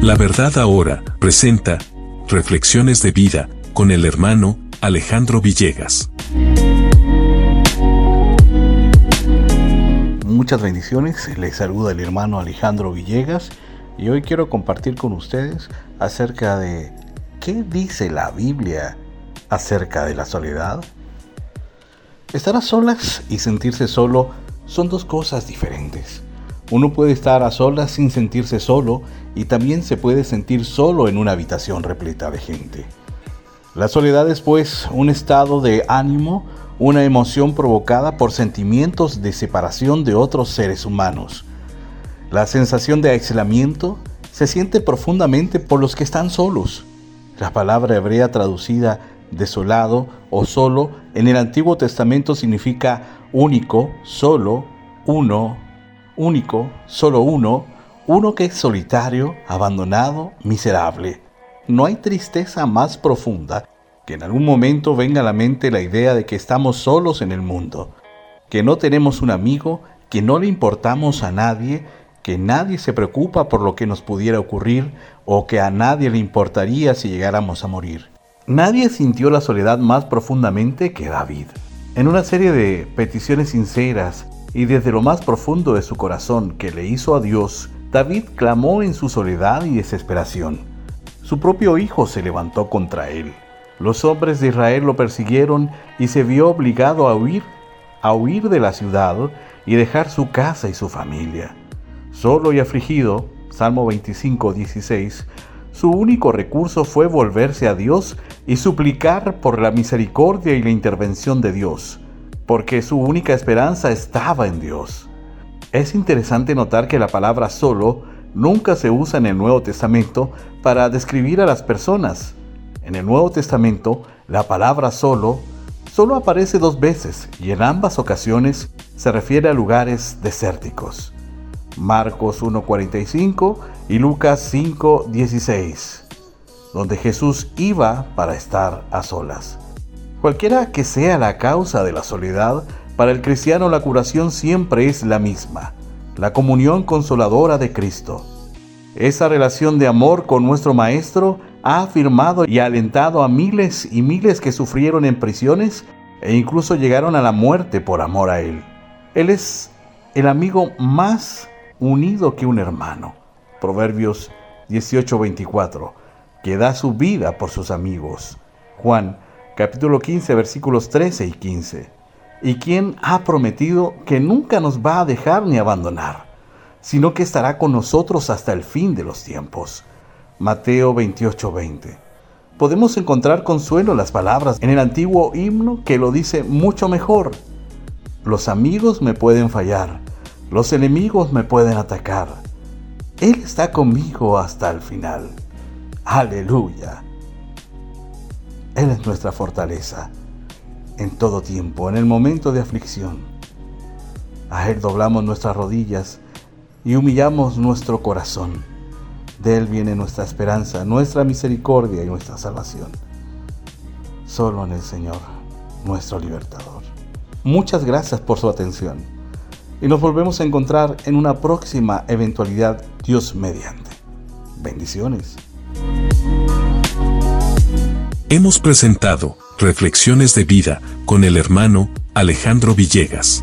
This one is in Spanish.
La verdad ahora presenta Reflexiones de vida con el hermano Alejandro Villegas. Muchas bendiciones, les saluda el hermano Alejandro Villegas y hoy quiero compartir con ustedes acerca de qué dice la Biblia acerca de la soledad. Estar a solas y sentirse solo son dos cosas diferentes. Uno puede estar a solas sin sentirse solo y también se puede sentir solo en una habitación repleta de gente. La soledad es pues un estado de ánimo, una emoción provocada por sentimientos de separación de otros seres humanos. La sensación de aislamiento se siente profundamente por los que están solos. La palabra hebrea traducida desolado o solo en el Antiguo Testamento significa único, solo, uno, único, solo uno, uno que es solitario, abandonado, miserable. No hay tristeza más profunda que en algún momento venga a la mente la idea de que estamos solos en el mundo, que no tenemos un amigo, que no le importamos a nadie, que nadie se preocupa por lo que nos pudiera ocurrir o que a nadie le importaría si llegáramos a morir. Nadie sintió la soledad más profundamente que David. En una serie de peticiones sinceras y desde lo más profundo de su corazón que le hizo a Dios, David clamó en su soledad y desesperación. Su propio hijo se levantó contra él. Los hombres de Israel lo persiguieron y se vio obligado a huir, a huir de la ciudad y dejar su casa y su familia. Solo y afligido, Salmo 25, 16, su único recurso fue volverse a Dios y suplicar por la misericordia y la intervención de Dios porque su única esperanza estaba en Dios. Es interesante notar que la palabra solo nunca se usa en el Nuevo Testamento para describir a las personas. En el Nuevo Testamento, la palabra solo solo aparece dos veces y en ambas ocasiones se refiere a lugares desérticos. Marcos 1.45 y Lucas 5.16, donde Jesús iba para estar a solas. Cualquiera que sea la causa de la soledad, para el cristiano la curación siempre es la misma, la comunión consoladora de Cristo. Esa relación de amor con nuestro Maestro ha afirmado y alentado a miles y miles que sufrieron en prisiones e incluso llegaron a la muerte por amor a Él. Él es el amigo más unido que un hermano. Proverbios 18:24, que da su vida por sus amigos. Juan capítulo 15, versículos 13 y 15. Y quien ha prometido que nunca nos va a dejar ni abandonar, sino que estará con nosotros hasta el fin de los tiempos. Mateo 28, 20. Podemos encontrar consuelo en las palabras en el antiguo himno que lo dice mucho mejor. Los amigos me pueden fallar, los enemigos me pueden atacar. Él está conmigo hasta el final. Aleluya. Él es nuestra fortaleza en todo tiempo, en el momento de aflicción. A Él doblamos nuestras rodillas y humillamos nuestro corazón. De Él viene nuestra esperanza, nuestra misericordia y nuestra salvación. Solo en el Señor, nuestro libertador. Muchas gracias por su atención y nos volvemos a encontrar en una próxima eventualidad Dios mediante. Bendiciones. Hemos presentado Reflexiones de Vida con el hermano Alejandro Villegas.